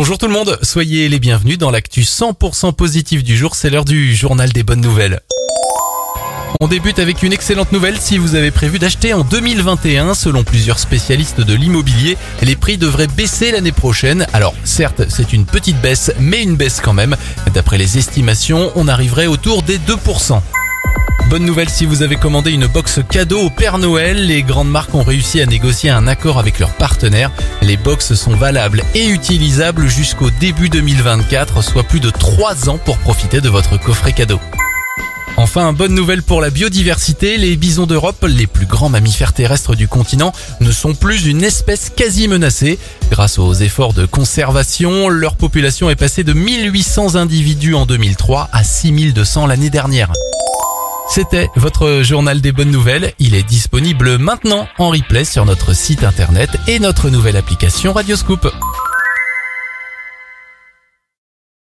Bonjour tout le monde, soyez les bienvenus dans l'actu 100% positif du jour, c'est l'heure du journal des bonnes nouvelles. On débute avec une excellente nouvelle si vous avez prévu d'acheter en 2021. Selon plusieurs spécialistes de l'immobilier, les prix devraient baisser l'année prochaine. Alors certes, c'est une petite baisse, mais une baisse quand même. D'après les estimations, on arriverait autour des 2%. Bonne nouvelle si vous avez commandé une box cadeau au Père Noël, les grandes marques ont réussi à négocier un accord avec leurs partenaires. Les box sont valables et utilisables jusqu'au début 2024, soit plus de 3 ans pour profiter de votre coffret cadeau. Enfin, bonne nouvelle pour la biodiversité, les bisons d'Europe, les plus grands mammifères terrestres du continent, ne sont plus une espèce quasi menacée. Grâce aux efforts de conservation, leur population est passée de 1800 individus en 2003 à 6200 l'année dernière. C'était votre journal des bonnes nouvelles. Il est disponible maintenant en replay sur notre site internet et notre nouvelle application Radioscoop.